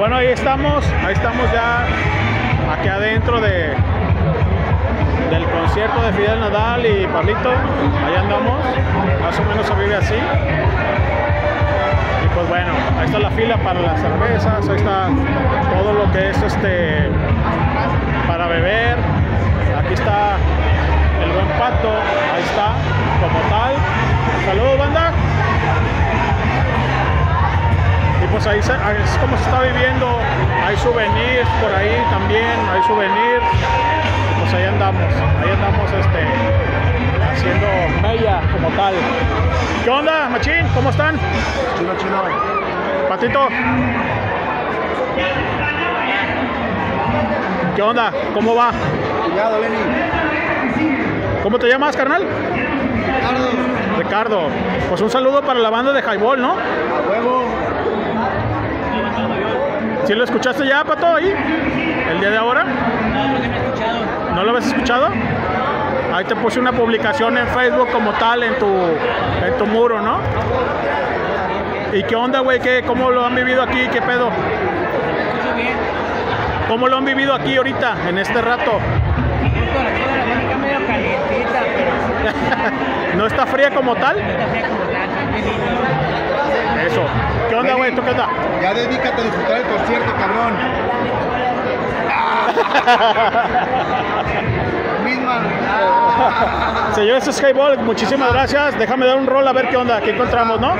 bueno, ahí estamos, ahí estamos ya aquí adentro de del concierto de Fidel Nadal y Pablito. Ahí andamos, más o menos se vive así. Y pues bueno, ahí está la fila para las cervezas, ahí está todo lo que es este para beber. Aquí está el buen pato, ahí está, como tal. Saludos ahí se- es como se está viviendo. Hay souvenirs por ahí también, hay souvenirs. Pues ahí andamos, ahí andamos este haciendo mella como tal. ¿Qué onda, machín? ¿Cómo están? Chino, chino. Patito. ¿Qué onda? ¿Cómo va? Cuidado, Lenny. ¿Cómo te llamas, carnal? Ricardo. Ricardo. Pues un saludo para la banda de Highball, ¿no? A huevo. ¿Sí lo escuchaste ya, Pato, ahí? ¿El día de ahora? ¿No lo habías escuchado? Ahí te puse una publicación en Facebook como tal en tu, en tu muro, ¿no? ¿Y qué onda, güey? ¿Qué, ¿Cómo lo han vivido aquí? ¿Qué pedo? ¿Cómo lo han vivido aquí ahorita, en este rato? ¿No está fría como tal? está fría como tal, también lindo. Eso. ¿Qué onda, güey? ¿Tú qué onda? Ya dedícate a disfrutar el concierto, cabrón. Misma. Ah. Señores de Skyball, muchísimas gracias. Déjame dar un rol a ver qué onda, qué encontramos, ¿no?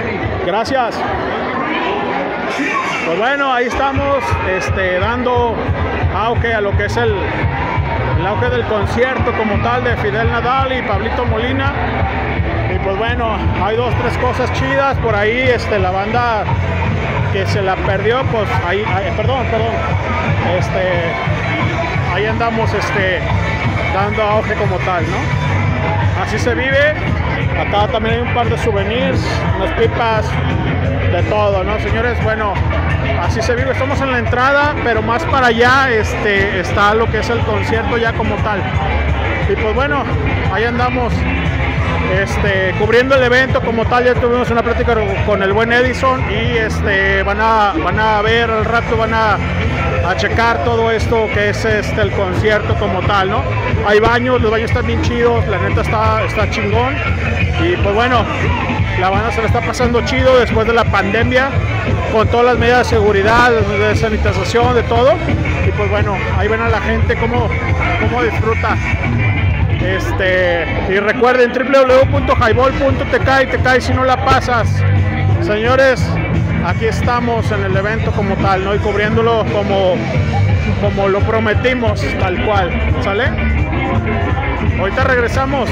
Gracias. Pues bueno, ahí estamos este, dando auge a lo que es el, el auge del concierto como tal de Fidel Nadal y Pablito Molina. Y pues bueno, hay dos, tres cosas chidas por ahí. Este, la banda que se la perdió, pues ahí, perdón, perdón. Este, ahí andamos este, dando auge como tal, ¿no? Así se vive. Acá también hay un par de souvenirs, unas pipas, de todo, ¿no? Señores, bueno, así se vive. Estamos en la entrada, pero más para allá este, está lo que es el concierto ya como tal. Y pues bueno, ahí andamos este, cubriendo el evento como tal. Ya tuvimos una plática con el buen Edison y este, van, a, van a ver al rato, van a, a checar todo esto que es este, el concierto como tal, ¿no? Hay baños, los baños están bien chidos, la neta está, está chingón. Y pues bueno, la banda se la está pasando chido después de la pandemia, con todas las medidas de seguridad, de sanitización, de todo. Y pues bueno, ahí ven a la gente cómo, cómo disfruta. Este, y recuerden www.highball.tk y te cae si no la pasas. Señores, aquí estamos en el evento como tal, ¿no? Y cubriéndolo como, como lo prometimos, tal cual. ¿Sale? Ahorita regresamos.